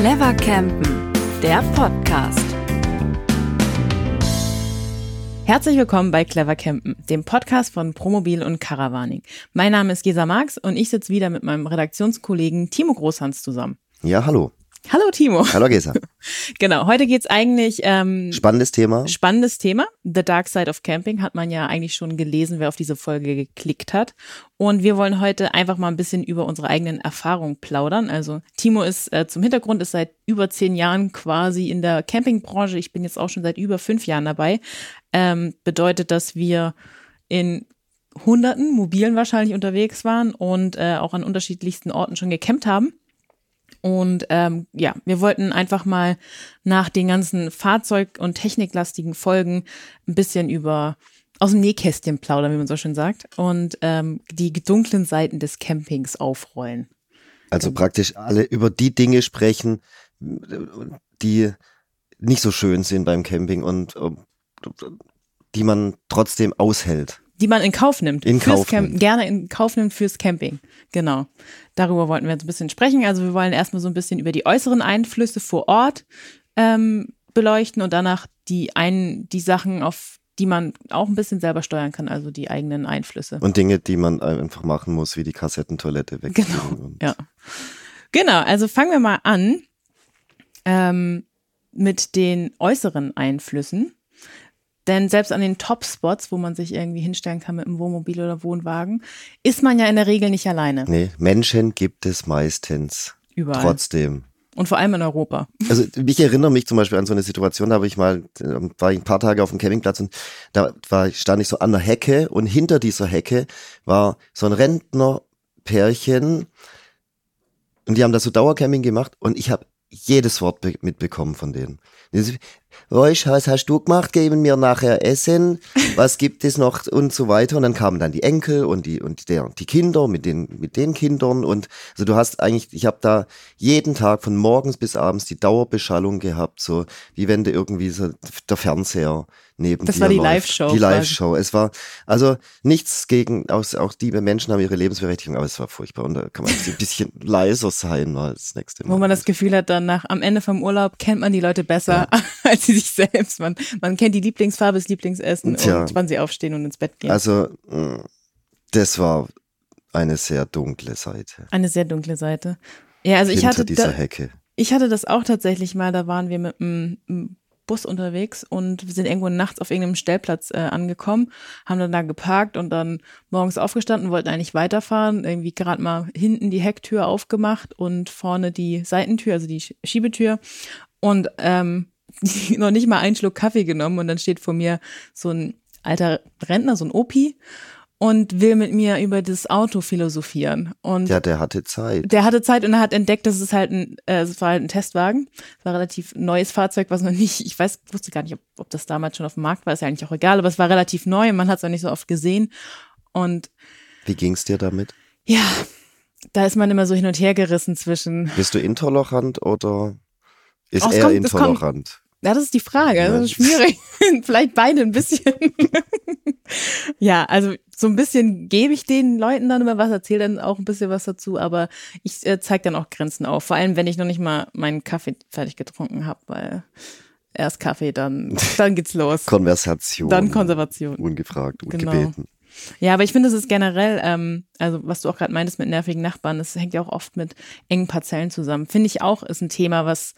Clever Campen, der Podcast. Herzlich willkommen bei Clever Campen, dem Podcast von Promobil und Caravaning. Mein Name ist Gesa Marx und ich sitze wieder mit meinem Redaktionskollegen Timo Großhans zusammen. Ja, hallo. Hallo Timo. Hallo Gesa. genau, heute geht's eigentlich ähm, Spannendes Thema. spannendes Thema. The Dark Side of Camping hat man ja eigentlich schon gelesen, wer auf diese Folge geklickt hat. Und wir wollen heute einfach mal ein bisschen über unsere eigenen Erfahrungen plaudern. Also Timo ist äh, zum Hintergrund ist seit über zehn Jahren quasi in der Campingbranche. Ich bin jetzt auch schon seit über fünf Jahren dabei. Ähm, bedeutet, dass wir in Hunderten Mobilen wahrscheinlich unterwegs waren und äh, auch an unterschiedlichsten Orten schon gecampt haben. Und ähm, ja, wir wollten einfach mal nach den ganzen Fahrzeug- und techniklastigen Folgen ein bisschen über aus dem Nähkästchen plaudern, wie man so schön sagt, und ähm, die dunklen Seiten des Campings aufrollen. Also praktisch alle über die Dinge sprechen, die nicht so schön sind beim Camping und äh, die man trotzdem aushält. Die man in Kauf nimmt. In Kauf Camp nimmt. Gerne in Kauf nimmt fürs Camping. Genau. Darüber wollten wir jetzt ein bisschen sprechen. Also wir wollen erstmal so ein bisschen über die äußeren Einflüsse vor Ort ähm, beleuchten und danach die einen, die Sachen, auf die man auch ein bisschen selber steuern kann, also die eigenen Einflüsse. Und Dinge, die man einfach machen muss, wie die Kassettentoilette wegziehen. Genau, ja. Genau, also fangen wir mal an ähm, mit den äußeren Einflüssen. Denn selbst an den Top-Spots, wo man sich irgendwie hinstellen kann mit einem Wohnmobil oder Wohnwagen, ist man ja in der Regel nicht alleine. Nee, Menschen gibt es meistens. Überall. Trotzdem. Und vor allem in Europa. Also ich erinnere mich zum Beispiel an so eine Situation, da habe ich mal, äh, war ich ein paar Tage auf dem Campingplatz und da war, stand ich so an der Hecke und hinter dieser Hecke war so ein Rentnerpärchen und die haben da so Dauercamping gemacht und ich habe jedes Wort be- mitbekommen von denen. So, Roisch, was hast du gemacht? Geben mir nachher Essen. Was gibt es noch? Und so weiter. Und dann kamen dann die Enkel und die, und der, die Kinder mit den, mit den Kindern. Und also du hast eigentlich, ich habe da jeden Tag von morgens bis abends die Dauerbeschallung gehabt, so wie wenn du irgendwie so der Fernseher neben Das dir war die. Live-Show Die. Live-Show. Es war, also nichts gegen, auch, auch die Menschen haben ihre Lebensberechtigung, aber es war furchtbar. Und da kann man ein bisschen leiser sein mal das nächste Mal. Wo man das Gefühl hat, dann nach am Ende vom Urlaub kennt man die Leute besser als sie sich selbst. Man, man kennt die Lieblingsfarbe, das Lieblingsessen Tja. und wann sie aufstehen und ins Bett gehen. Also, mh, das war eine sehr dunkle Seite. Eine sehr dunkle Seite. Ja, also ich hinter hatte, dieser da, Hecke. ich hatte das auch tatsächlich mal, da waren wir mit einem Bus unterwegs und wir sind irgendwo nachts auf irgendeinem Stellplatz äh, angekommen, haben dann da geparkt und dann morgens aufgestanden, wollten eigentlich weiterfahren, irgendwie gerade mal hinten die Hecktür aufgemacht und vorne die Seitentür, also die Sch- Schiebetür und ähm, noch nicht mal einen Schluck Kaffee genommen und dann steht vor mir so ein alter Rentner, so ein Opi und will mit mir über das Auto philosophieren und Ja, der hatte Zeit. der hatte Zeit und er hat entdeckt, dass es halt ein, äh, es war halt ein Testwagen. Es war ein relativ neues Fahrzeug, was noch nicht, ich weiß, wusste gar nicht, ob, ob das damals schon auf dem Markt war, ist ja eigentlich auch egal, aber es war relativ neu und man hat es auch nicht so oft gesehen. Und Wie ging's dir damit? ja, da ist man immer so hin und her gerissen zwischen, Bist du intolerant oder ist Oh, er kommt- intolerant? Ja, das ist die Frage, das ist schwierig. Vielleicht beide ein bisschen. ja, also so ein bisschen gebe ich den Leuten dann immer was, erzähle dann auch ein bisschen was dazu, aber ich äh, zeige dann auch Grenzen auf. Vor allem, wenn ich noch nicht mal meinen Kaffee fertig getrunken habe, weil erst Kaffee, dann, dann geht's los. Konversation. Dann Konservation. Ungefragt, Genau. ungebeten. Ja, aber ich finde, es ist generell, ähm, also was du auch gerade meintest mit nervigen Nachbarn, das hängt ja auch oft mit engen Parzellen zusammen. Finde ich auch, ist ein Thema, was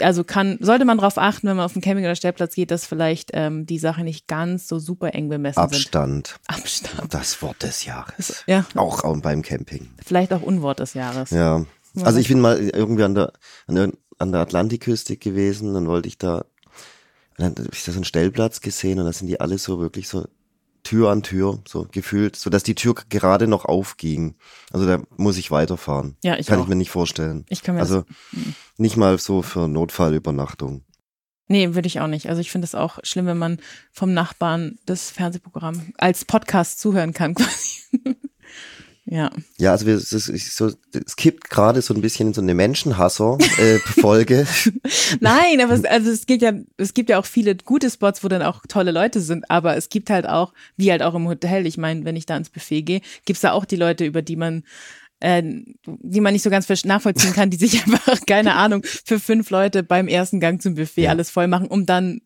also kann, sollte man darauf achten, wenn man auf den Camping- oder Stellplatz geht, dass vielleicht ähm, die Sachen nicht ganz so super eng bemessen sind. Abstand. Abstand. Das Wort des Jahres. Ja, Auch, auch beim Camping. vielleicht auch Unwort des Jahres. Ja. Also ich bin mal irgendwie an der, an der, an der Atlantikküste gewesen, dann wollte ich da, dann habe ich da so einen Stellplatz gesehen und da sind die alle so wirklich so Tür an Tür, so gefühlt, so dass die Tür gerade noch aufging. Also da muss ich weiterfahren. Ja, ich Kann auch. ich mir nicht vorstellen. Ich kann mir Also das, nicht mal so für Notfallübernachtung. nee, würde ich auch nicht. Also ich finde es auch schlimm, wenn man vom Nachbarn das Fernsehprogramm als Podcast zuhören kann, quasi. Ja. Ja, also wir, es, ist, so, es kippt gerade so ein bisschen in so eine Menschenhasser-Folge. Nein, aber es, also es gibt ja, es gibt ja auch viele gute Spots, wo dann auch tolle Leute sind, aber es gibt halt auch, wie halt auch im Hotel, ich meine, wenn ich da ins Buffet gehe, gibt's da auch die Leute, über die man äh, die man nicht so ganz nachvollziehen kann, die sich einfach, keine Ahnung, für fünf Leute beim ersten Gang zum Buffet Ja. alles voll machen, um dann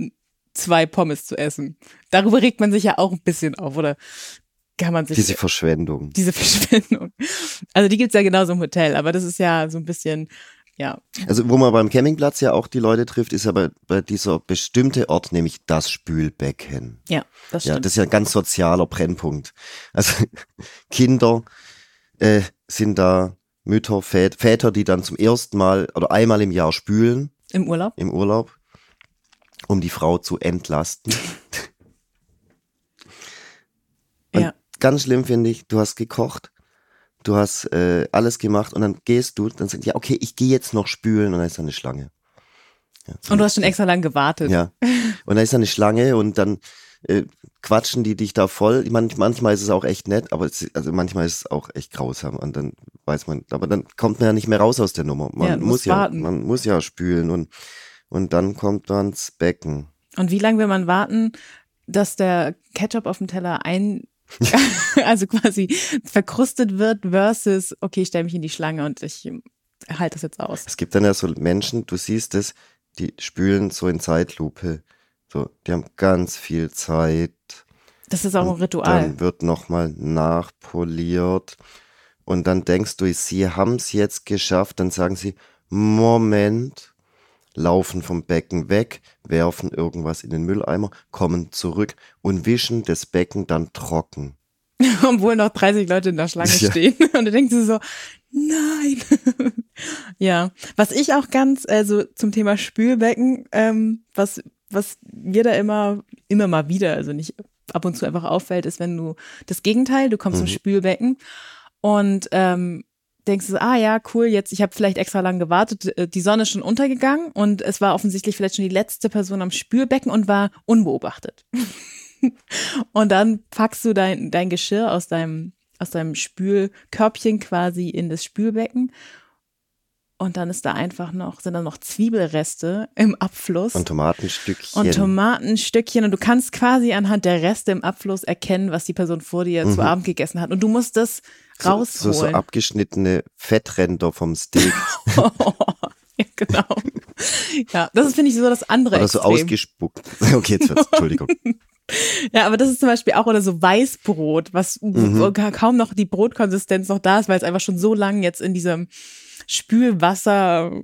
zwei Pommes zu essen. Darüber regt man sich ja auch ein bisschen auf, oder kann man sich Diese Verschwendung. diese Verschwendung. Also die gibt's ja genauso im Hotel, aber das ist ja so ein bisschen, ja, Also wo man beim Campingplatz ja auch die Leute trifft, ist ja bei, bei dieser bestimmte Ort, nämlich das Spülbecken. ja, das Ja, stimmt. das ist ja ein ganz sozialer Brennpunkt. Also Kinder äh, sind da Mütter, Vät- Väter, die dann zum ersten Mal oder einmal im Jahr spülen Im Urlaub. im Urlaub, um die Frau zu entlasten. Und Ja. Ganz schlimm finde ich, du hast gekocht, du hast äh, alles gemacht und dann gehst du, dann sagst du, ja, okay, ich gehe jetzt noch spülen und dann ist da eine Schlange. Ja, Und du hast schon extra lang gewartet. ja. Und da ist da eine Schlange und dann äh, quatschen die dich da voll. Ich mein, manchmal ist es auch echt nett, aber es, also manchmal ist es auch echt grausam und dann weiß man, aber dann kommt man ja nicht mehr raus aus der Nummer. Man Ja, muss ja, warten. man muss ja spülen und und dann kommt man ins Becken. Und wie lange will man warten, dass der Ketchup auf dem Teller ein, also quasi verkrustet wird versus, okay, ich stelle mich in die Schlange und ich halte das jetzt aus. Es gibt dann ja so Menschen, du siehst es, die spülen so in Zeitlupe. So, die haben ganz viel Zeit. Das ist auch ein Ritual. Dann wird nochmal nachpoliert. Und dann denkst du, sie haben es jetzt geschafft. Dann sagen sie, Moment, laufen vom Becken weg, werfen irgendwas in den Mülleimer, kommen zurück und wischen das Becken dann trocken. Obwohl noch 30 Leute in der Schlange Ja. stehen. Und du denkst dir so, nein. ja. Was ich auch ganz, also zum Thema Spülbecken, ähm, was, was mir da immer, immer mal wieder, also nicht ab und zu einfach auffällt, ist, wenn du das Gegenteil, du kommst zum Mhm. Spülbecken und ähm, denkst du, ah ja, cool, jetzt, ich habe vielleicht extra lang gewartet, äh, die Sonne ist schon untergegangen und es war offensichtlich vielleicht schon die letzte Person am Spülbecken und war unbeobachtet. und dann packst du dein, dein Geschirr aus deinem, aus deinem Spülkörbchen quasi in das Spülbecken und dann ist da einfach noch, sind da noch Zwiebelreste im Abfluss Und Tomatenstückchen. und Tomatenstückchen und du kannst quasi anhand der Reste im Abfluss erkennen, was die Person vor dir zu Abend gegessen hat und du musst das so, so, rausholen. so abgeschnittene Fettränder vom Steak ja, genau. Ja, das ist, finde ich, so das andere oder so Extrem. ausgespuckt. Okay, jetzt wird's, Entschuldigung. Ja, aber das ist zum Beispiel auch oder so Weißbrot, was Mhm. kaum noch die Brotkonsistenz noch da ist, weil es einfach schon so lange jetzt in diesem Spülwasser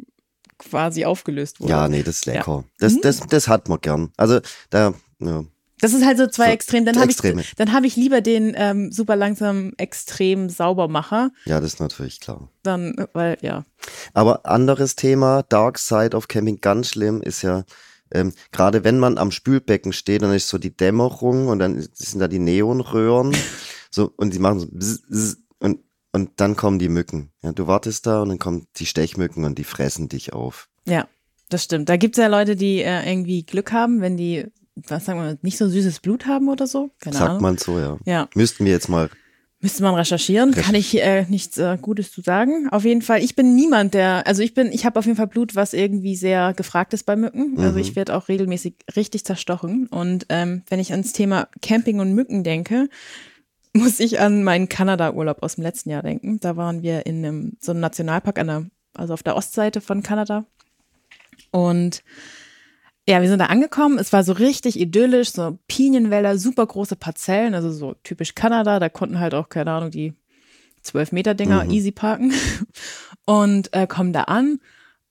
quasi aufgelöst wurde. Ja, nee, das ist lecker. Das, das, das hat man gern. Also da, ja. Das ist halt so zwei So, Extreme. Dann habe ich, dann habe ich lieber den ähm, super langsam extrem Saubermacher. ja, das ist natürlich klar. Dann, weil ja, Aber anderes Thema, Dark Side of Camping, ganz schlimm, ist ja, ähm, gerade wenn man am Spülbecken steht, dann ist so die Dämmerung und dann sind da die Neonröhren so und die machen so bzz, bzz, und und dann kommen die Mücken. Ja, du wartest da und dann kommen die Stechmücken und die fressen dich auf. ja, das stimmt. Da gibt's ja Leute, die äh, irgendwie Glück haben, wenn die, was sagen wir, nicht so süßes Blut haben oder so. Keine Sagt Ahnung. man so, ja. Ja. Müssten wir jetzt mal Müsste man recherchieren, kann ich äh, nichts äh, Gutes zu sagen. Auf jeden Fall, ich bin niemand, der, also ich bin, ich habe auf jeden Fall Blut, was irgendwie sehr gefragt ist bei Mücken. Also ich werde auch regelmäßig richtig zerstochen. Und ähm, wenn ich ans Thema Camping und Mücken denke, muss ich an meinen Kanada-Urlaub aus dem letzten Jahr denken. Da waren wir in einem, so einem Nationalpark an der, also auf der Ostseite von Kanada. Und ja, wir sind da angekommen. Es war so richtig idyllisch, so Pinienwälder, super große Parzellen, also so typisch Kanada. Da konnten halt auch, keine Ahnung, die 12 Meter Dinger easy parken und äh, kommen da an.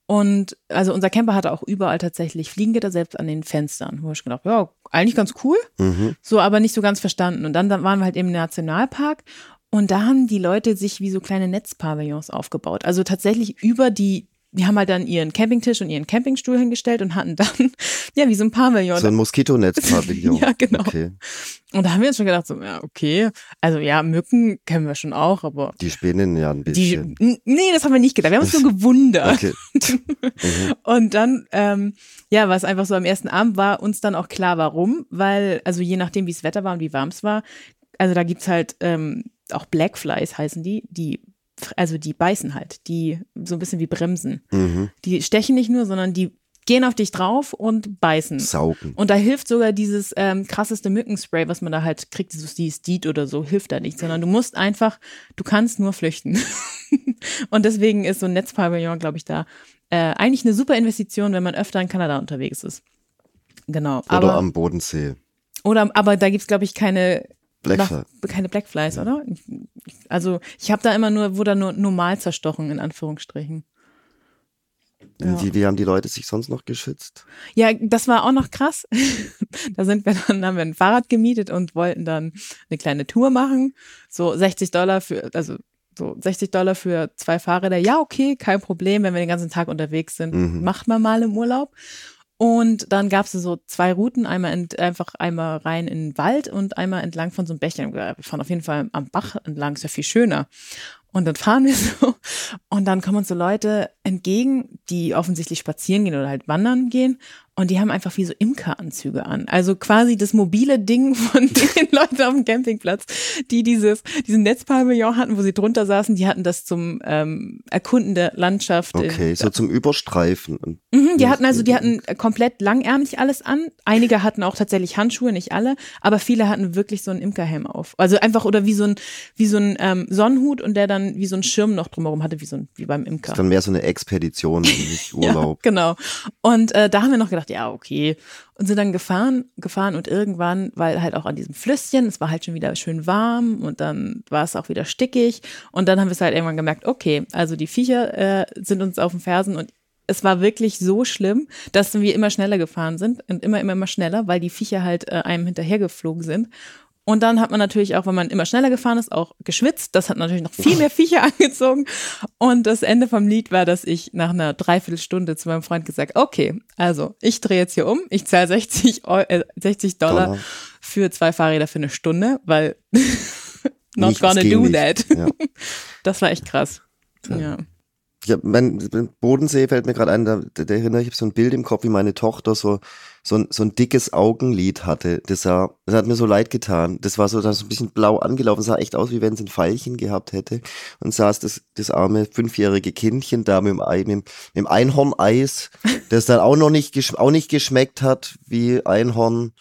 Und also unser Camper hatte auch überall tatsächlich Fliegengitter, selbst an den Fenstern. Wo ich gedacht, ja, eigentlich ganz cool, mhm. so aber nicht so ganz verstanden. Und dann, dann waren wir halt im Nationalpark und da haben die Leute sich wie so kleine Netzpavillons aufgebaut. Also tatsächlich über die, die haben halt dann ihren Campingtisch und ihren Campingstuhl hingestellt und hatten dann, ja, wie so ein Pavillon. so ein Moskitonetz-Pavillon. Ja, genau. Okay. Und da haben wir uns schon gedacht, so, ja, okay. Also ja, Mücken kennen wir schon auch, aber Die spinnen ja ein die, bisschen. N- nee, das haben wir nicht gedacht. Wir haben uns nur gewundert. Okay. mhm. Und dann, ähm, ja, was einfach so am ersten Abend war, uns dann auch klar, warum. Weil, also je nachdem, wie das Wetter war und wie warm es war, also da gibt's halt ähm, auch Blackflies heißen die, die, also die beißen halt, die so ein bisschen wie Bremsen. Mhm. Die stechen nicht nur, sondern die gehen auf dich drauf und beißen. Saugen. Und da hilft sogar dieses ähm, krasseste Mückenspray, was man da halt kriegt, dieses die Steed oder so, hilft da nicht, sondern du musst einfach, du kannst nur flüchten. und deswegen ist so ein Netzpavillon, glaube ich, da äh, eigentlich eine super Investition, wenn man öfter in Kanada unterwegs ist. Genau. Oder aber, am Bodensee. oder aber da gibt's glaube ich, keine Blackfly. keine Blackflies, oder? Also ich habe da immer nur, wurde da nur normal zerstochen, in Anführungsstrichen. Ja. Wie, wie haben die Leute sich sonst noch geschützt? Ja, das war auch noch krass. da sind wir dann, haben wir ein Fahrrad gemietet und wollten dann eine kleine Tour machen. So 60 Dollar für, also so 60 Dollar für zwei Fahrräder. Ja, okay, kein Problem, wenn wir den ganzen Tag unterwegs sind. Mhm. Macht man mal im Urlaub. Und dann gab's so zwei Routen, einmal ent, einfach einmal rein in den Wald und einmal entlang von so einem Bächlein. Wir fahren auf jeden Fall am Bach entlang, ist ja viel schöner. Und dann fahren wir so und dann kommen uns so Leute entgegen, die offensichtlich spazieren gehen oder halt wandern gehen und die haben einfach wie so Imkeranzüge an. Also quasi das mobile Ding von den Leuten auf dem Campingplatz, die dieses, diesen Netzpavillon hatten, wo sie drunter saßen, die hatten das zum ähm, Erkunden der Landschaft. Okay, so zum Überstreifen. Mhm, die hatten also, die hatten komplett langärmlich alles an. Einige hatten auch tatsächlich Handschuhe, nicht alle, aber viele hatten wirklich so einen Imkerhelm auf. Also einfach oder wie so ein wie so ein ähm, Sonnenhut und der dann wie so ein Schirm noch drumherum hatte, wie so ein wie beim Imker. ist dann mehr so eine Expedition, nicht Urlaub. Ja, genau. Und äh, da haben wir noch gedacht, ja, okay. Und sind dann gefahren, gefahren und irgendwann, weil halt auch an diesem Flüsschen, es war halt schon wieder schön warm und dann war es auch wieder stickig. Und dann haben wir es halt irgendwann gemerkt, okay, also die Viecher äh, sind uns auf den Fersen und es war wirklich so schlimm, dass wir immer schneller gefahren sind und immer, immer, immer schneller, weil die Viecher halt äh, einem hinterhergeflogen sind. Und dann hat man natürlich auch, wenn man immer schneller gefahren ist, auch geschwitzt. Das hat natürlich noch viel mehr Viecher angezogen. Und das Ende vom Lied war, dass ich nach einer Dreiviertelstunde zu meinem Freund gesagt, okay, also ich drehe jetzt hier um, ich zahle 60, Eu äh, 60 Dollar, Dollar. für zwei Fahrräder für eine Stunde, weil not Nicht, gonna do nicht. that. Ja. Das war echt krass. Ja. Ich hab, mein Bodensee fällt mir gerade ein, da, da erinnere ich habe so ein Bild im Kopf, wie meine Tochter so so ein, so ein dickes Augenlid hatte. Das sah, das hat mir so leid getan. Das war so, das so ein bisschen blau angelaufen, sah echt aus, wie wenn es ein Pfeilchen gehabt hätte. Und saß das, das arme fünfjährige Kindchen da mit dem, Ei, mit, dem- Einhorneis, das dann auch noch nicht, auch nicht geschmeckt hat wie Einhorn.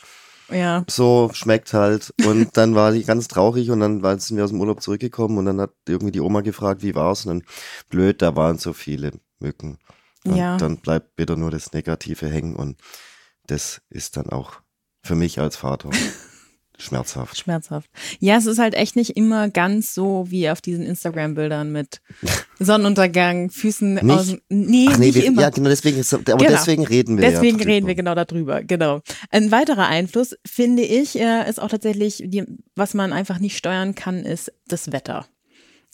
Ja. So schmeckt halt. Und dann war die ganz traurig und dann sind wir aus dem Urlaub zurückgekommen und dann hat irgendwie die Oma gefragt, wie war's? Und dann blöd, da waren so viele Mücken. Und Ja. dann bleibt wieder nur das Negative hängen und das ist dann auch für mich als Vater schmerzhaft. Schmerzhaft. Ja, es ist halt echt nicht immer ganz so wie auf diesen Instagram-Bildern mit Sonnenuntergang, Füßen Nicht? aus. Nee, Ach nee, nicht wir, immer. ja, genau deswegen, ist, aber Genau. deswegen reden wir Deswegen ja reden wir genau darüber, genau. Ein weiterer Einfluss, finde ich, äh, ist auch tatsächlich, die, was man einfach nicht steuern kann, ist das Wetter.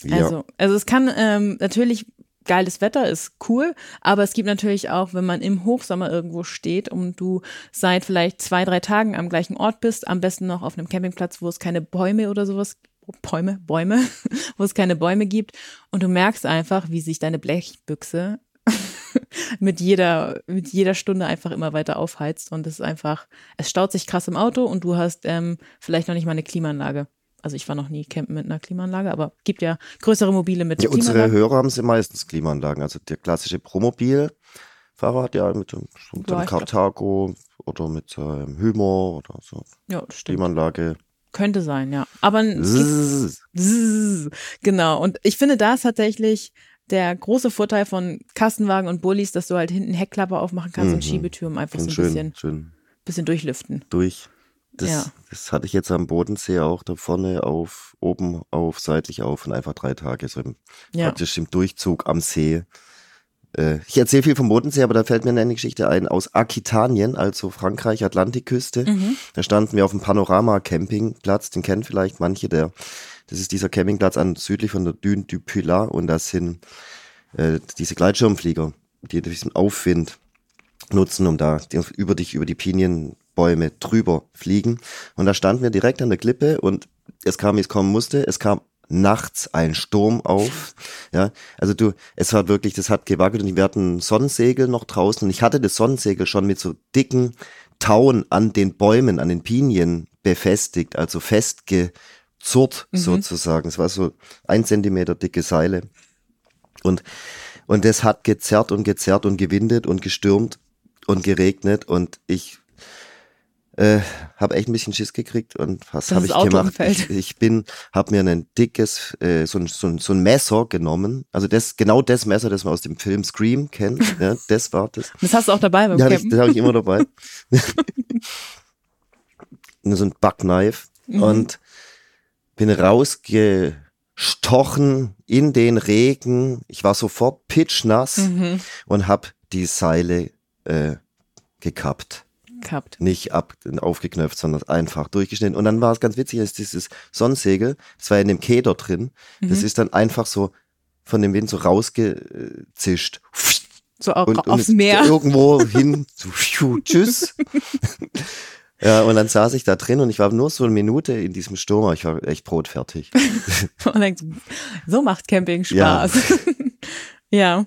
Ja. Also, also es kann ähm, natürlich geiles Wetter ist cool, aber es gibt natürlich auch, wenn man im Hochsommer irgendwo steht und du seit vielleicht zwei, drei Tagen am gleichen Ort bist, am besten noch auf einem Campingplatz, wo es keine Bäume oder sowas Bäume, Bäume, wo es keine Bäume gibt und du merkst einfach, wie sich deine Blechbüchse mit jeder, mit jeder Stunde einfach immer weiter aufheizt und es ist einfach, es staut sich krass im Auto und du hast ähm, vielleicht noch nicht mal eine Klimaanlage. Also ich war noch nie campen mit einer Klimaanlage, aber gibt ja größere Mobile mit Ja, unsere Klimaanlage. Hörer haben sie meistens Klimaanlagen. Also der klassische Promobil-Fahrer hat ja mit dem, mit Ja, dem Cartago oder mit seinem Humor oder so Ja, das stimmt. Klimaanlage. Könnte sein, ja. Aber Zzz. Zzz. Genau. Und ich finde, da ist tatsächlich der große Vorteil von Kastenwagen und Bullis, dass du halt hinten Heckklappe aufmachen kannst und Mhm. Schiebetür, um einfach so Und ein schön, bisschen, schön bisschen durchlüften. durch. Das, Ja. das hatte ich jetzt am Bodensee auch da vorne auf, oben auf, seitlich auf und einfach drei Tage so im, Ja. praktisch im Durchzug am See. Äh, ich erzähle viel vom Bodensee, aber da fällt mir eine Geschichte ein aus Aquitanien, also Frankreich, Atlantikküste. Mhm. Da standen wir auf dem Panorama-Campingplatz, den kennen vielleicht manche, der, das ist dieser Campingplatz an südlich von der Dune du Pilat und das sind äh, diese Gleitschirmflieger, die diesen Aufwind nutzen, um da über dich, über die Pinienbäume drüber fliegen. Und da standen wir direkt an der Klippe und es kam, wie es kommen musste. Es kam nachts ein Sturm auf. Ja, also du, es war wirklich, das hat gewackelt und wir hatten Sonnensegel noch draußen und ich hatte das Sonnensegel schon mit so dicken Tauen an den Bäumen, an den Pinien befestigt, also festgezurrt sozusagen. Es war so ein Zentimeter dicke Seile. Und, und das hat gezerrt und gezerrt und gewindet und gestürmt und geregnet und ich, Äh, habe echt ein bisschen Schiss gekriegt und was habe ich gemacht? Ich, ich bin, habe mir ein dickes, äh, so, ein, so, ein, so ein Messer genommen. Also das, genau das Messer, das man aus dem Film Scream kennt. Ja, das war das. Das hast du auch dabei beim Ja, das, Campen. das habe ich immer dabei. so ein Backknife Mhm. und bin rausgestochen in den Regen. Ich war sofort pitchnass Mhm. und habe die Seile äh, gekappt. Gehabt. Nicht ab, aufgeknöpft, sondern einfach durchgeschnitten. Und dann war es ganz witzig, dass dieses Sonnensegel, das war in dem Keder drin, das Mhm. ist dann einfach so von dem Wind so rausgezischt. So auch Und, und aufs ist Meer. irgendwo hin, so, tschüss. ja, und dann saß ich da drin und ich war nur so eine Minute in diesem Sturm, aber ich war echt brotfertig. Und denkst, so macht Camping. Spaß. Ja. ja.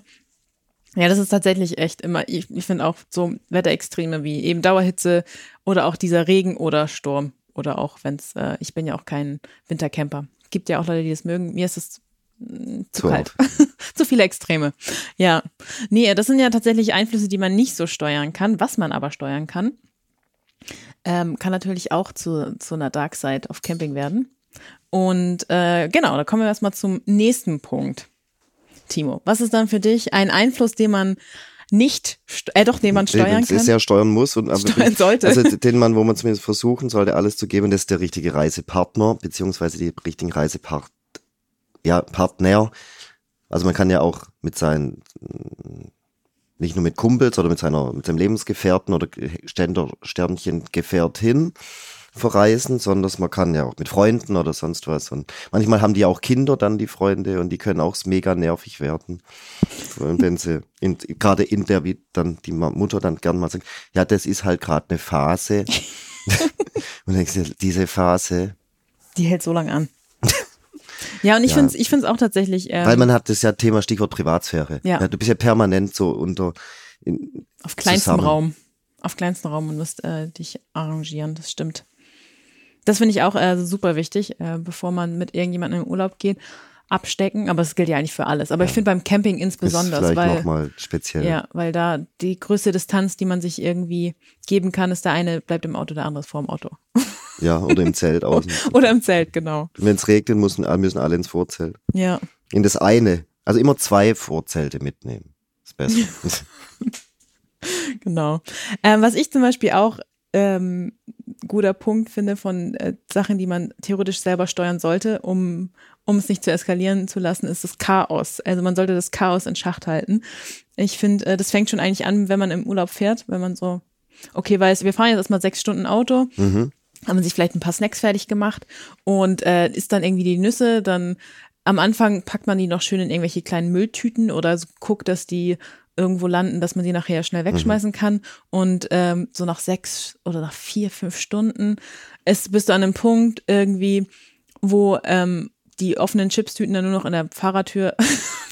Das ist tatsächlich echt immer, ich, ich finde auch so Wetterextreme wie eben Dauerhitze oder auch dieser Regen oder Sturm. Oder auch wenn es, äh, ich bin ja auch kein Wintercamper. Gibt ja auch Leute, die das mögen. Mir ist es mm, zu So. kalt. zu viele Extreme. Ja. Nee, das sind ja tatsächlich Einflüsse, die man nicht so steuern kann. Was man aber steuern kann, ähm, kann natürlich auch zu, zu einer Dark Side of Camping werden. Und äh, genau, da kommen wir erstmal zum nächsten Punkt. Timo, was ist dann für dich ein Einfluss, den man nicht, äh doch, den man steuern kann? Sehr steuern muss und Steuern sollte. Also den man, wo man zumindest versuchen sollte, alles zu geben, das ist der richtige Reisepartner, beziehungsweise die richtigen Reisepart ja, Partner. Also man kann ja auch mit seinen, mm, nicht nur mit Kumpels oder mit seiner, mit seinem Lebensgefährten oder Ständer, Sternchen Gefährtin verreisen, sondern man kann ja auch mit Freunden oder sonst was. Und manchmal haben die auch Kinder dann, die Freunde, und die können auch mega nervig werden. Und wenn sie, in, gerade in der, wie dann die Mutter dann gern mal sagt, ja, das ist halt gerade eine Phase. und denkst du, diese Phase, Die hält so lange an. ja, und ich Ja. finde es ich find's auch tatsächlich, ähm, weil man hat das ja Thema Stichwort Privatsphäre. Ja. du bist ja permanent so unter, in, auf kleinstem zusammen. Raum. Auf kleinstem Raum und musst äh, dich arrangieren, das stimmt. Das finde ich auch äh, super wichtig, äh, bevor man mit irgendjemandem in den Urlaub geht, abstecken. Aber es gilt ja eigentlich für alles. Aber ich finde beim Camping ist insbesondere, vielleicht weil nochmal speziell. Ja, weil da die größte Distanz, die man sich irgendwie geben kann, ist der eine bleibt im Auto, der andere ist vor dem Auto. Ja, oder im Zelt außen. Oder im Zelt, genau. Wenn es regnet, müssen, müssen alle ins Vorzelt. Ja. In das eine. Also immer zwei Vorzelte mitnehmen. Ist besser. Genau. Ähm, was ich zum Beispiel auch ähm, guter Punkt finde von äh, Sachen, die man theoretisch selber steuern sollte, um, um es nicht zu eskalieren zu lassen, ist das Chaos. Also man sollte das Chaos in Schacht halten. Ich finde, äh, das fängt schon eigentlich an, wenn man im Urlaub fährt, wenn man so, okay, weiß, wir fahren jetzt erstmal sechs Stunden Auto, mhm. haben man sich vielleicht ein paar Snacks fertig gemacht und äh, isst dann irgendwie die Nüsse, dann am Anfang packt man die noch schön in irgendwelche kleinen Mülltüten oder so guckt, dass die irgendwo landen, dass man die nachher schnell wegschmeißen kann. Und ähm, so nach sechs oder nach vier, fünf Stunden ist, bist du an einem Punkt irgendwie, wo ähm, die offenen Chipstüten dann nur noch in der Fahrertür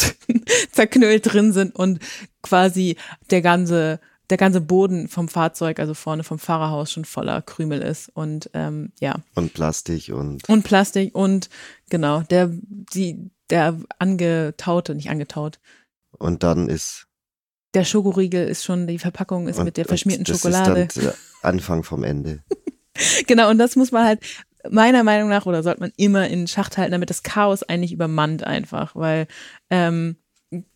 zerknüllt drin sind und quasi der ganze der ganze Boden vom Fahrzeug, also vorne vom Fahrerhaus, schon voller Krümel ist. Und ähm, ja. Und Plastik und und Plastik und genau der die der angetaute, nicht angetaut, und dann ist der Schokoriegel ist schon die Verpackung ist und, mit der verschmierten das Schokolade. Ist dann der Anfang vom Ende. Genau, und das muss man halt meiner Meinung nach oder sollte man immer in Schacht halten, damit das Chaos eigentlich übermannt einfach, weil ähm,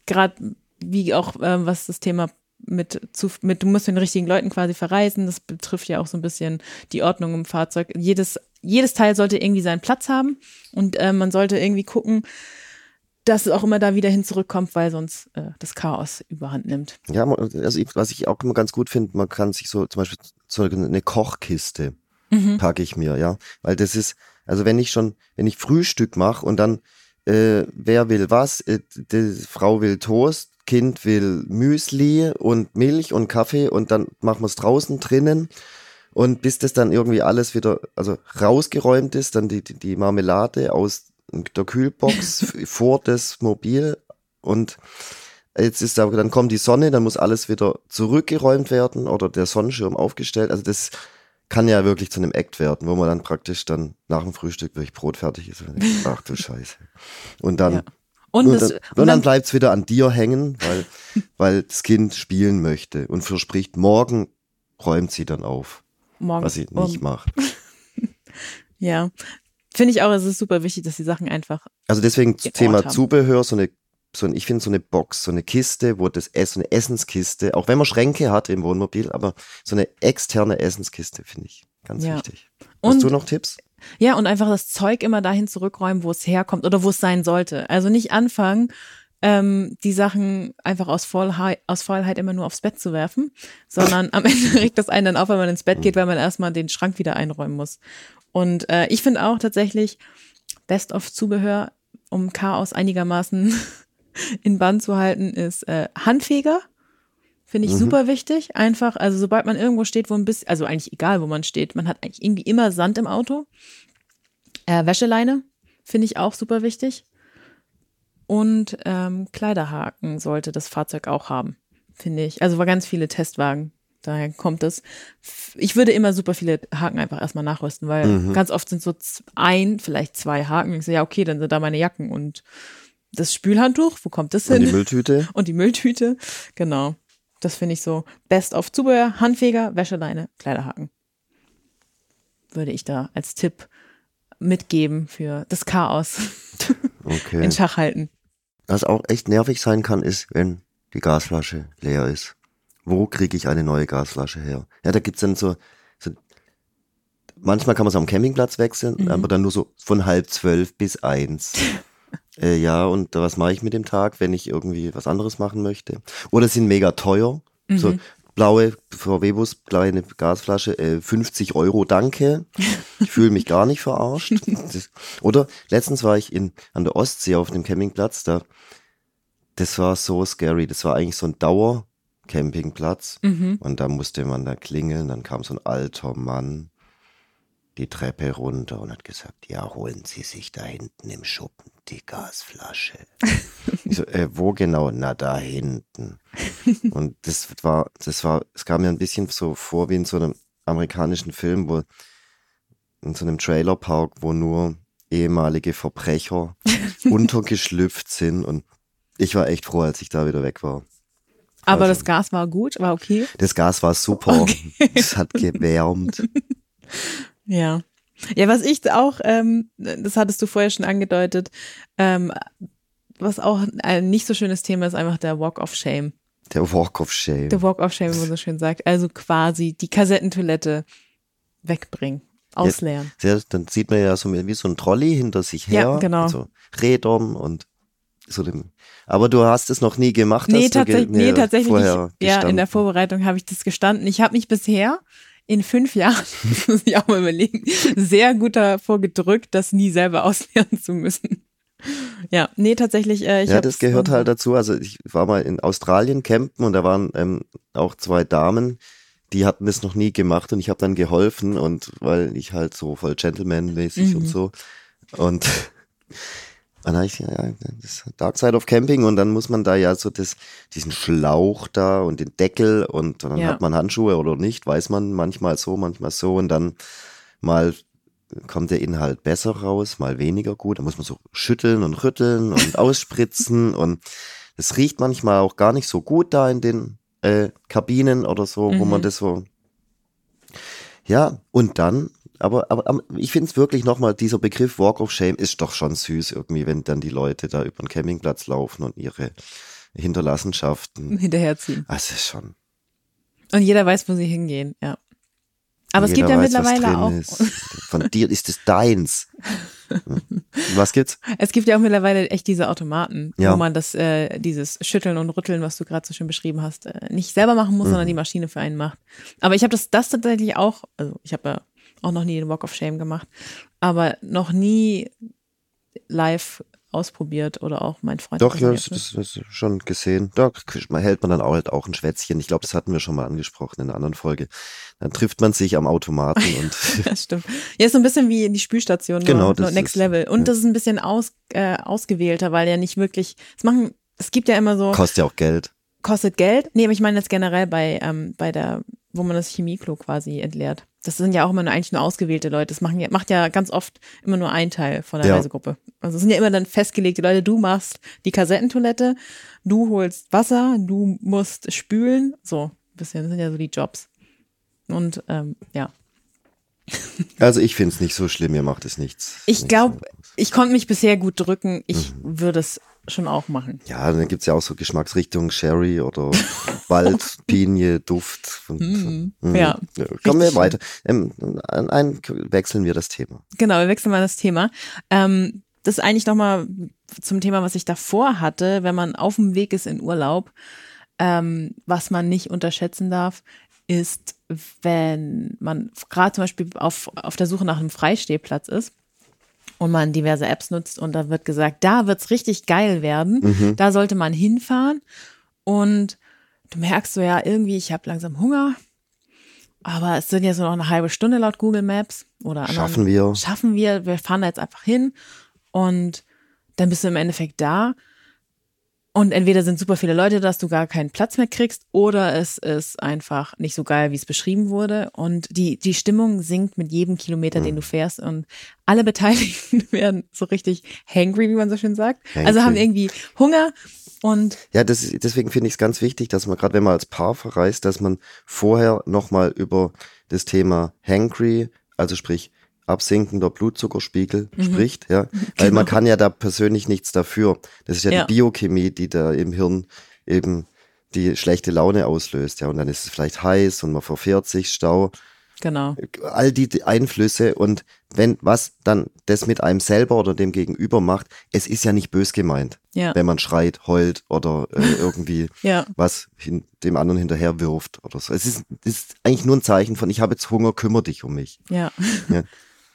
gerade wie auch ähm, was das Thema mit zu mit du musst mit den richtigen Leuten quasi verreisen, das betrifft ja auch so ein bisschen die Ordnung im Fahrzeug. Jedes jedes Teil sollte irgendwie seinen Platz haben und äh, man sollte irgendwie gucken, dass es auch immer da wieder hin zurückkommt, weil sonst äh, das Chaos überhand nimmt. Ja, also was ich auch immer ganz gut finde, man kann sich so zum Beispiel so eine Kochkiste Mhm. packe ich mir, ja, weil das ist, also wenn ich schon, wenn ich Frühstück mache und dann äh, wer will was, äh, die Frau will Toast, Kind will Müsli und Milch und Kaffee und dann machen wir es draußen drinnen und bis das dann irgendwie alles wieder, also rausgeräumt ist, dann die, die Marmelade aus der Kühlbox vor das Mobil und jetzt ist aber, dann kommt die Sonne, dann muss alles wieder zurückgeräumt werden oder der Sonnenschirm aufgestellt. Also das kann ja wirklich zu einem Act werden, wo man dann praktisch dann nach dem Frühstück wirklich Brot fertig ist. Und denkt, Ach du Scheiße. Und dann, Ja. Und, und das, dann, und dann bleibt es wieder an dir hängen, weil, weil das Kind spielen möchte und verspricht, morgen räumt sie dann auf. morgen. was sie nicht um, macht. Ja. Finde ich auch, es ist super wichtig, dass die Sachen einfach. Also deswegen Ort Thema haben. Zubehör, so eine, so ein, ich finde so eine Box, so eine Kiste, wo das Ess, so eine Essenskiste, auch wenn man Schränke hat im Wohnmobil, aber so eine externe Essenskiste finde ich ganz Ja. wichtig. Hast Und- du noch Tipps? Ja, und einfach das Zeug immer dahin zurückräumen, wo es herkommt oder wo es sein sollte. Also nicht anfangen, ähm, die Sachen einfach aus Faulheit, aus Faulheit immer nur aufs Bett zu werfen, sondern am Ende regt das einen dann auf, wenn man ins Bett geht, weil man erstmal den Schrank wieder einräumen muss. Und äh, ich finde auch tatsächlich Best of Zubehör, um Chaos einigermaßen in Bann zu halten, ist äh, Handfeger. Finde ich Mhm. super wichtig. Einfach, also sobald man irgendwo steht, wo ein bisschen, also eigentlich egal, wo man steht, man hat eigentlich irgendwie immer Sand im Auto. Äh, Wäscheleine finde ich auch super wichtig. Und ähm, Kleiderhaken sollte das Fahrzeug auch haben, finde ich. Also war ganz viele Testwagen, daher kommt es. F- Ich würde immer super viele Haken einfach erstmal nachrüsten, weil Mhm. ganz oft sind so ein, vielleicht zwei Haken. Ich so, ja, okay, dann sind da meine Jacken und das Spülhandtuch, wo kommt das Und hin? die Mülltüte? und die Mülltüte. Genau. Das finde ich so. Best of Zubehör, Handfeger, Wäscheleine, Kleiderhaken. Würde ich da als Tipp mitgeben für das Chaos Okay. in Schach halten. Was auch echt nervig sein kann, ist, wenn die Gasflasche leer ist. Wo kriege ich eine neue Gasflasche her? Ja, da gibt's dann so, so manchmal kann man es am Campingplatz wechseln, Mhm. aber dann nur so von halb zwölf bis eins. äh, ja, und was mache ich mit dem Tag, wenn ich irgendwie was anderes machen möchte? Oder sind mega teuer. Mhm. So blaue VW-Bus, kleine Gasflasche, äh, 50 Euro, danke. Ich fühle mich gar nicht verarscht. Das, oder letztens war ich in, an der Ostsee auf dem Campingplatz, da, das war so scary. Das war eigentlich so ein Dauercampingplatz. Mhm. Und da musste man da klingeln, dann kam so ein alter Mann die Treppe runter und hat gesagt, ja, holen Sie sich da hinten im Schuppen die Gasflasche. ich so, äh, wo genau? Na, da hinten. Und das war, das war, es kam mir ein bisschen so vor wie in so einem amerikanischen Film, wo in so einem Trailerpark, wo nur ehemalige Verbrecher untergeschlüpft sind und ich war echt froh, als ich da wieder weg war. Aber Also- das Gas war gut, war okay. Das Gas war super. Es hat gewärmt. Ja. Ja, was ich auch, ähm, das hattest du vorher schon angedeutet, ähm, was auch ein nicht so schönes Thema ist, einfach der Walk of Shame. Der Walk of Shame. Der Walk of Shame, wie man so schön sagt. Also quasi die Kassettentoilette wegbringen, ausleeren. Sehr, dann sieht man ja so wie so ein Trolley hinter sich her. Ja, genau. mit So Rädern und so dem. Aber du hast es noch nie gemacht. Nee, tatsächlich, nee, mir tatsächlich vorher nicht. Ja, in der Vorbereitung habe ich das gestanden. Ich habe mich bisher in fünf Jahren, das muss ich auch mal überlegen, sehr gut davor gedrückt, das nie selber auslernen zu müssen. Ja, nee, tatsächlich. Äh, ich ja, das gehört halt dazu. Also ich war mal in Australien campen und da waren ähm, auch zwei Damen, die hatten das noch nie gemacht und ich habe dann geholfen und weil ich halt so voll Gentleman-mäßig Mhm. und so und dann habe ich ja, das Dark Side of Camping und dann muss man da ja so das, diesen Schlauch da und den Deckel und dann Ja. hat man Handschuhe oder nicht, weiß man manchmal so, manchmal so und dann mal kommt der Inhalt besser raus, mal weniger gut. Da muss man so schütteln und rütteln und ausspritzen und es riecht manchmal auch gar nicht so gut da in den äh, Kabinen oder so, wo Mhm. man das so. Ja, und dann, aber, aber, aber ich finde es wirklich nochmal, dieser Begriff Walk of Shame ist doch schon süß irgendwie, wenn dann die Leute da über den Campingplatz laufen und ihre Hinterlassenschaften. hinterherziehen. Das ist schon. Und jeder weiß, wo sie hingehen, ja. Aber es gibt ja weiß, mittlerweile auch, Ist. Von dir ist es deins. Hm. Was gibt's? es gibt ja auch mittlerweile echt diese Automaten, Ja. wo man das, äh, dieses Schütteln und Rütteln, was du gerade so schön beschrieben hast, äh, nicht selber machen muss, Mhm. sondern die Maschine für einen macht. Aber ich habe das, das tatsächlich auch, also ich habe ja auch noch nie den Walk of Shame gemacht, aber noch nie live ausprobiert oder auch mein Freund. Doch, ja, das das, das, das schon gesehen. Da hält man dann auch halt auch ein Schwätzchen. Ich glaube, das hatten wir schon mal angesprochen in einer anderen Folge. Dann trifft man sich am Automaten und Ja, stimmt. Ja, ist so ein bisschen wie in die Spülstation, nur, Genau, nur das Next ist- Level. Und ja. das ist ein bisschen aus, äh, ausgewählter, weil ja nicht wirklich, es machen, es gibt ja immer so, kostet ja auch Geld. kostet Geld. Nee, aber ich meine jetzt generell bei, ähm, bei der, wo man das Chemieklo quasi entleert. Das sind ja auch immer nur, eigentlich nur ausgewählte Leute. Das machen ja, macht ja ganz oft immer nur ein Teil von der Ja. Reisegruppe. Also es sind ja immer dann festgelegte Leute. Du machst die Kassettentoilette, du holst Wasser, du musst spülen. So, ein bisschen, das sind ja so die Jobs. Und ähm, ja, Also ich finde es nicht so schlimm, mir macht es nichts. Ich glaube, ich konnte mich bisher gut drücken. Ich würde es schon auch machen. Ja, dann gibt's ja auch so Geschmacksrichtungen Sherry oder Wald, Pinie, Duft. Und, Mhm. Mhm. Ja, Kommen wir weiter. Ähm, ein, ein, wechseln wir das Thema. Genau, wir wechseln mal das Thema. Ähm, das ist eigentlich nochmal zum Thema, was ich davor hatte, wenn man auf dem Weg ist in Urlaub, ähm, was man nicht unterschätzen darf, ist, wenn man gerade zum Beispiel auf, auf der Suche nach einem Freistehplatz ist und man diverse Apps nutzt und da wird gesagt, da wird's richtig geil werden, da sollte man hinfahren. Und du merkst so, ja, irgendwie, ich habe langsam Hunger, aber es sind ja so noch eine halbe Stunde laut Google Maps oder anderen- Schaffen wir. Schaffen wir, wir fahren da jetzt einfach hin. Und dann bist du im Endeffekt da und entweder sind super viele Leute, dass du gar keinen Platz mehr kriegst oder es ist einfach nicht so geil, wie es beschrieben wurde und die, die Stimmung sinkt mit jedem Kilometer, den du fährst und alle Beteiligten werden so richtig hangry, wie man so schön sagt. Also haben Hangry. irgendwie Hunger und Ja, das, deswegen finde ich es ganz wichtig, dass man gerade, wenn man als Paar verreist, dass man vorher nochmal über das Thema Hangry, also sprich absinkender Blutzuckerspiegel Mhm. spricht, ja, weil man kann ja da persönlich nichts dafür. Das ist ja, Genau. Ja. die Biochemie, die da im Hirn eben die schlechte Laune auslöst, ja, und dann ist es vielleicht heiß und man verfährt sich, Stau, genau. all die Einflüsse und wenn was dann das mit einem selber oder dem Gegenüber macht, es ist ja nicht bös gemeint, Ja. wenn man schreit, heult oder äh, irgendwie Ja. was hin, dem anderen hinterher wirft oder so. Es ist, ist eigentlich nur ein Zeichen von, ich habe jetzt Hunger, kümmere dich um mich. Ja. Ja.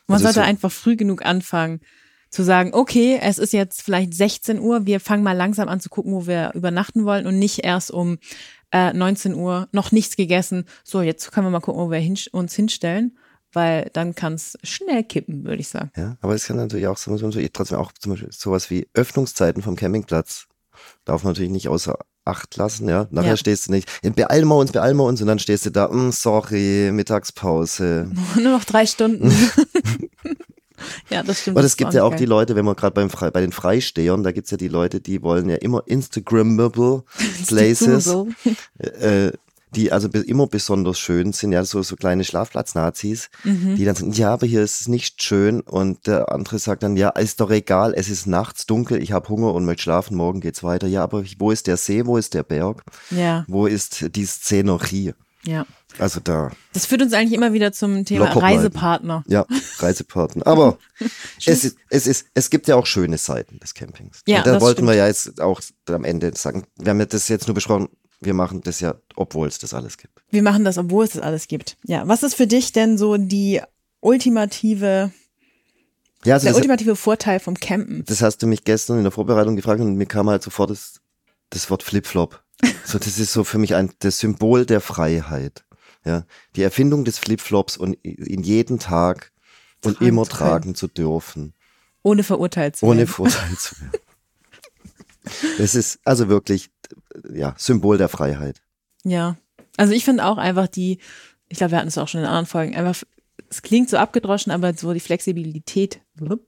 Man Also sollte so- einfach früh genug anfangen zu sagen, okay, es ist jetzt vielleicht 16 Uhr, wir fangen mal langsam an zu gucken, wo wir übernachten wollen und nicht erst um äh, 19 Uhr noch nichts gegessen. So, jetzt können wir mal gucken, wo wir hin, uns hinstellen, weil dann kann es schnell kippen, würde ich sagen. Ja, aber es kann natürlich auch so, trotzdem auch zum Beispiel sowas wie Öffnungszeiten vom Campingplatz darf man natürlich nicht außer Acht lassen, ja. Nachher Ja. stehst du nicht, "Ja, beeilen wir uns, beeilen wir uns und dann stehst du da, "Mm, sorry, Mittagspause. Nur noch drei Stunden. ja, das stimmt. Aber das es gibt ja auch nicht die geil. Leute, wenn man gerade beim Fre bei den Freistehern, da gibt's ja die Leute, die wollen ja immer Instagrammable Places, So. äh, die also immer besonders schön sind, ja, so, so kleine Schlafplatz-Nazis, Mhm. die dann sagen, ja, aber hier ist es nicht schön und der andere sagt dann, ja, ist doch egal, es ist nachts dunkel, ich habe Hunger und möchte schlafen, morgen geht's weiter. Ja, aber wo ist der See, wo ist der Berg, Ja, wo ist die Szenerie? ja. Also da, Das führt uns eigentlich immer wieder zum Thema. Reisepartner. ja, Reisepartner. Aber es ist, es ist, es gibt ja auch schöne Seiten des Campings. Ja, und da das wollten stimmt. wir ja jetzt auch am Ende sagen, wir haben ja das jetzt nur besprochen, wir machen das ja, obwohl es das alles gibt. Wir machen das, obwohl es das alles gibt. Ja, was ist für dich denn so die ultimative, Ja, also der ultimative Vorteil vom Campen? das hast du mich gestern in der Vorbereitung gefragt und mir kam halt sofort das, das Wort Flipflop. So, das ist so für mich ein, das Symbol der Freiheit. Ja, die Erfindung des Flipflops und in jeden Tag und Tragen immer zu können. tragen zu dürfen. Ohne verurteilt zu Ohne werden. Vorteil zu werden. Es ist also wirklich, ja, Symbol der Freiheit. Ja. Also ich finde auch einfach die, ich glaube, wir hatten es auch schon in anderen Folgen, einfach, es klingt so abgedroschen, aber so die Flexibilität,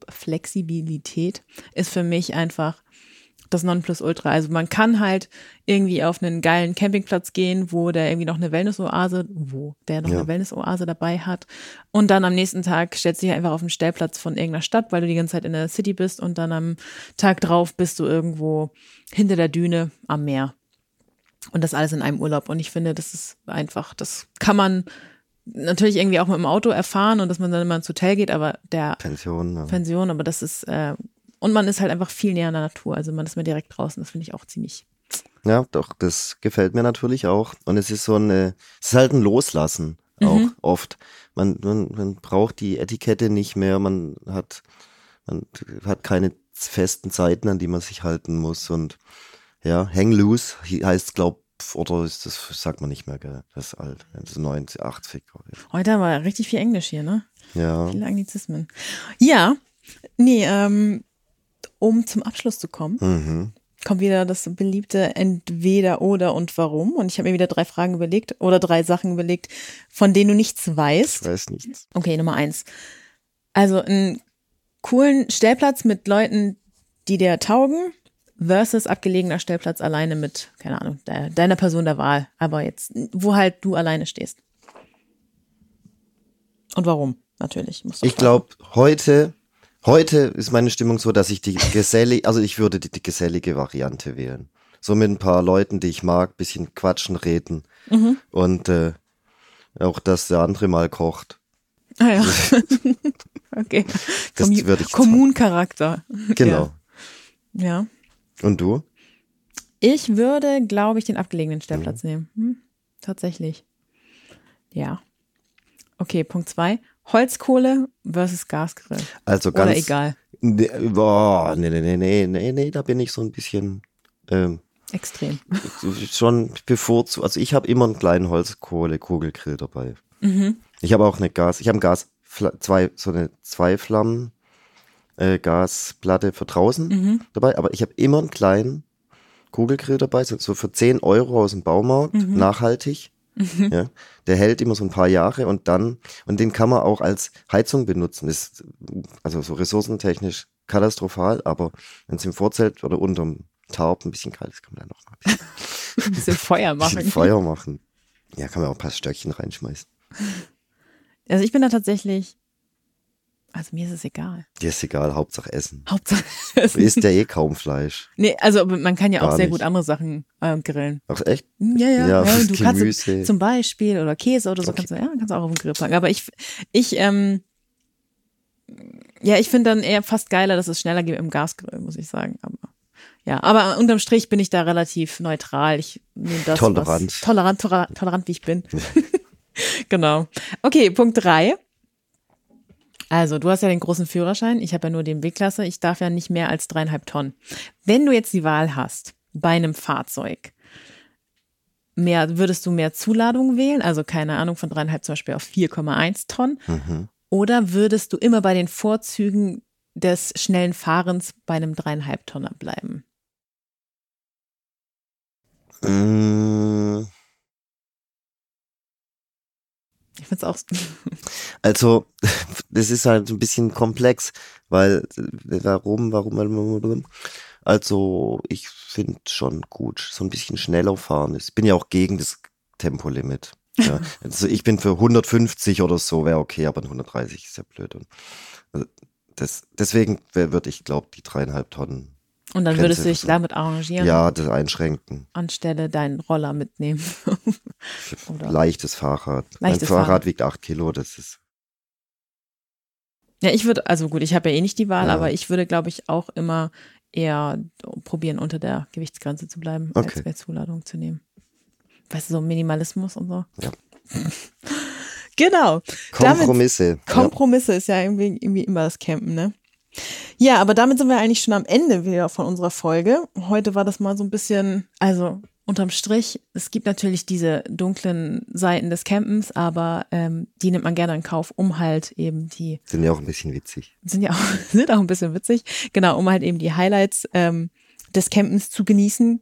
Flexibilität ist für mich einfach das Nonplusultra. Also man kann halt irgendwie auf einen geilen Campingplatz gehen, wo der irgendwie noch eine Wellnessoase, wo der noch Ja. eine Wellnessoase dabei hat. Und dann am nächsten Tag stellst du dich einfach auf den Stellplatz von irgendeiner Stadt, weil du die ganze Zeit in der City bist und dann am Tag drauf bist du irgendwo hinter der Düne am Meer. Und das alles in einem Urlaub. Und ich finde, das ist einfach, das kann man natürlich irgendwie auch mit dem Auto erfahren und dass man dann immer ins Hotel geht, aber der Pension. Ja. Pension, aber das ist, äh, und man ist halt einfach viel näher an der Natur. Also man ist mal direkt draußen. Das finde ich auch ziemlich. ja, doch, das gefällt mir natürlich auch. Und es ist so eine, es ist halt ein Loslassen auch oft. Man, man, man braucht die Etikette nicht mehr, man hat, man hat keine festen Zeiten, an die man sich halten muss. Und ja, hang loose heißt, glaub, oder ist das, sagt man nicht mehr, gell? Das ist alt. Das ist 90, 80. Heute haben wir richtig viel Englisch hier, ne? Ja. Viele Anglizismen. Ja, nee, ähm, um zum Abschluss zu kommen, Mhm. kommt wieder das beliebte Entweder oder und warum. Und ich habe mir wieder drei Fragen überlegt oder drei Sachen überlegt, von denen du nichts weißt. Ich weiß nichts. Okay, Nummer eins. Also einen coolen Stellplatz mit Leuten, die dir taugen, versus abgelegener Stellplatz alleine mit, keine Ahnung, de deiner Person der Wahl. Aber jetzt, wo halt du alleine stehst. Und warum? natürlich. Ich glaube, heute, heute ist meine Stimmung so, dass ich die gesellige, also ich würde die, die gesellige Variante wählen. So mit ein paar Leuten, die ich mag, bisschen quatschen, reden Mhm. und äh, auch, dass der andere mal kocht. Ah ja. okay. Das Kommu- würde ich Kommuncharakter. Genau. Ja. ja. Und du? Ich würde, glaube ich, den abgelegenen Stellplatz Mhm. nehmen. Hm, tatsächlich. Ja. Okay, Punkt zwei. Holzkohle versus Gasgrill. Also ganz. Oder egal. Nee, boah, nee, nee, nee, nee, nee, nee, da bin ich so ein bisschen ähm, Extrem. schon bevorzugt. Also ich habe immer einen kleinen Holzkohle-Kugelgrill dabei. Mhm. Ich habe auch eine Gas, ich habe ein Gas, zwei, so eine zwei Flammen äh, Gasplatte für draußen Mhm. dabei, aber ich habe immer einen kleinen Kugelgrill dabei, so, so für 10 Euro aus dem Baumarkt, Mhm. nachhaltig. Ja, der hält immer so ein paar Jahre und dann, und den kann man auch als Heizung benutzen. Ist also so ressourcentechnisch katastrophal, aber wenn es im Vorzelt oder unterm Tarp ein bisschen kalt ist, kann man da noch mal ein bisschen, Ein bisschen Feuer ein machen. bisschen Feuer machen. Ja, kann man auch ein paar Stöckchen reinschmeißen. Also ich bin da tatsächlich, also mir ist es egal. Dir ist egal, Hauptsache Essen. Hauptsache. Du isst ja eh kaum Fleisch. nee, also man kann ja auch Gar sehr nicht. gut andere Sachen äh, grillen. Ach echt? Ja, ja. Ja, ja du kannst Gemüse. zum Beispiel oder Käse oder so Okay. kannst du, ja, kannst auch auf den Grill packen. Aber ich, ich, ähm, ja, ich finde dann eher fast geiler, dass es schneller geht im Gasgrill, muss ich sagen. Aber, ja, aber unterm Strich bin ich da relativ neutral. Ich nehme das. Tolerant. Was, tolerant, tolerant, tolerant, wie ich bin. genau. Okay, Punkt drei. Also, du hast ja den großen Führerschein, ich habe ja nur den B-Klasse, ich darf ja nicht mehr als dreieinhalb Tonnen. Wenn du jetzt die Wahl hast, bei einem Fahrzeug, mehr, würdest du mehr Zuladung wählen, also keine Ahnung, von dreieinhalb zum Beispiel auf 4,1 Tonnen? Mhm. Oder würdest du immer bei den Vorzügen des schnellen Fahrens bei einem dreieinhalb Tonner bleiben? Mm, Ich finde es auch. Also, das ist halt ein bisschen komplex, weil äh, warum, warum, warum, warum? Also, ich finde schon gut, so ein bisschen schneller fahren. Ich bin ja auch gegen das Tempolimit. Ja. Also ich bin für 150 oder so, wäre okay, aber 130 ist ja blöd. Und also das, deswegen würde ich, glaube die dreieinhalb Tonnen, Und dann würdest du dich damit arrangieren, ja, das einschränken. anstelle deinen Roller mitnehmen. Leichtes Fahrrad. Leichtes mein Fahrrad, Fahrrad. wiegt acht Kilo, das ist, Ja, ich würde, also gut, ich habe ja eh nicht die Wahl, Ja. aber ich würde, glaube ich, auch immer eher probieren, unter der Gewichtsgrenze zu bleiben, als Okay. mehr Zuladung zu nehmen. Weißt du, so Minimalismus und so. Ja. genau. Damit- Kompromisse. ja. Kompromisse ist ja irgendwie, irgendwie immer das Campen, ne? Ja, aber damit sind wir eigentlich schon am Ende wieder von unserer Folge. Heute war das mal so ein bisschen, also unterm Strich, es gibt natürlich diese dunklen Seiten des Campens, aber ähm, die nimmt man gerne in Kauf, um halt eben die Sind ja auch ein bisschen witzig. sind ja auch, sind auch ein bisschen witzig. Genau, um halt eben die Highlights ähm, des Campens zu genießen.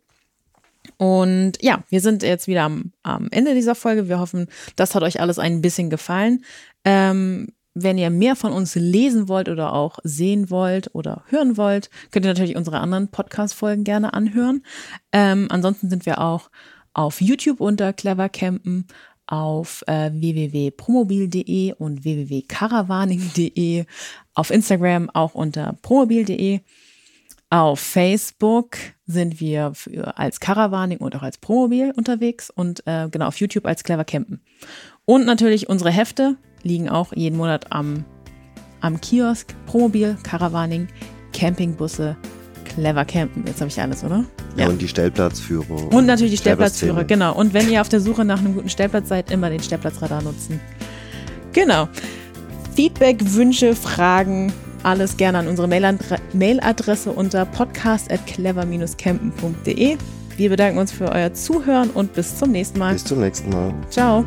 Und ja, wir sind jetzt wieder am, am Ende dieser Folge. Wir hoffen, das hat euch alles ein bisschen gefallen. Ähm, wenn ihr mehr von uns lesen wollt oder auch sehen wollt oder hören wollt, könnt ihr natürlich unsere anderen Podcast-Folgen gerne anhören. Ähm, ansonsten sind wir auch auf YouTube unter Clever Campen, auf äh, www.promobil.de und www.caravaning.de, auf Instagram auch unter promobil.de. Auf Facebook sind wir für, als Caravaning und auch als Promobil unterwegs und äh, genau auf YouTube als Clever Campen. Und natürlich unsere Hefte liegen auch jeden Monat am, am Kiosk. Promobil, Caravaning, Campingbusse, Clever Campen. Jetzt habe ich alles, oder? Ja, und die Stellplatzführer. Und natürlich die Stellplatzführer, genau. Und wenn ihr auf der Suche nach einem guten Stellplatz seid, immer den Stellplatzradar nutzen. Genau. Feedback, Wünsche, Fragen, alles gerne an unsere Mailadre- Mailadresse unter podcast at clever-campen.de. Wir bedanken uns für euer Zuhören und bis zum nächsten Mal. Bis zum nächsten Mal. Ciao.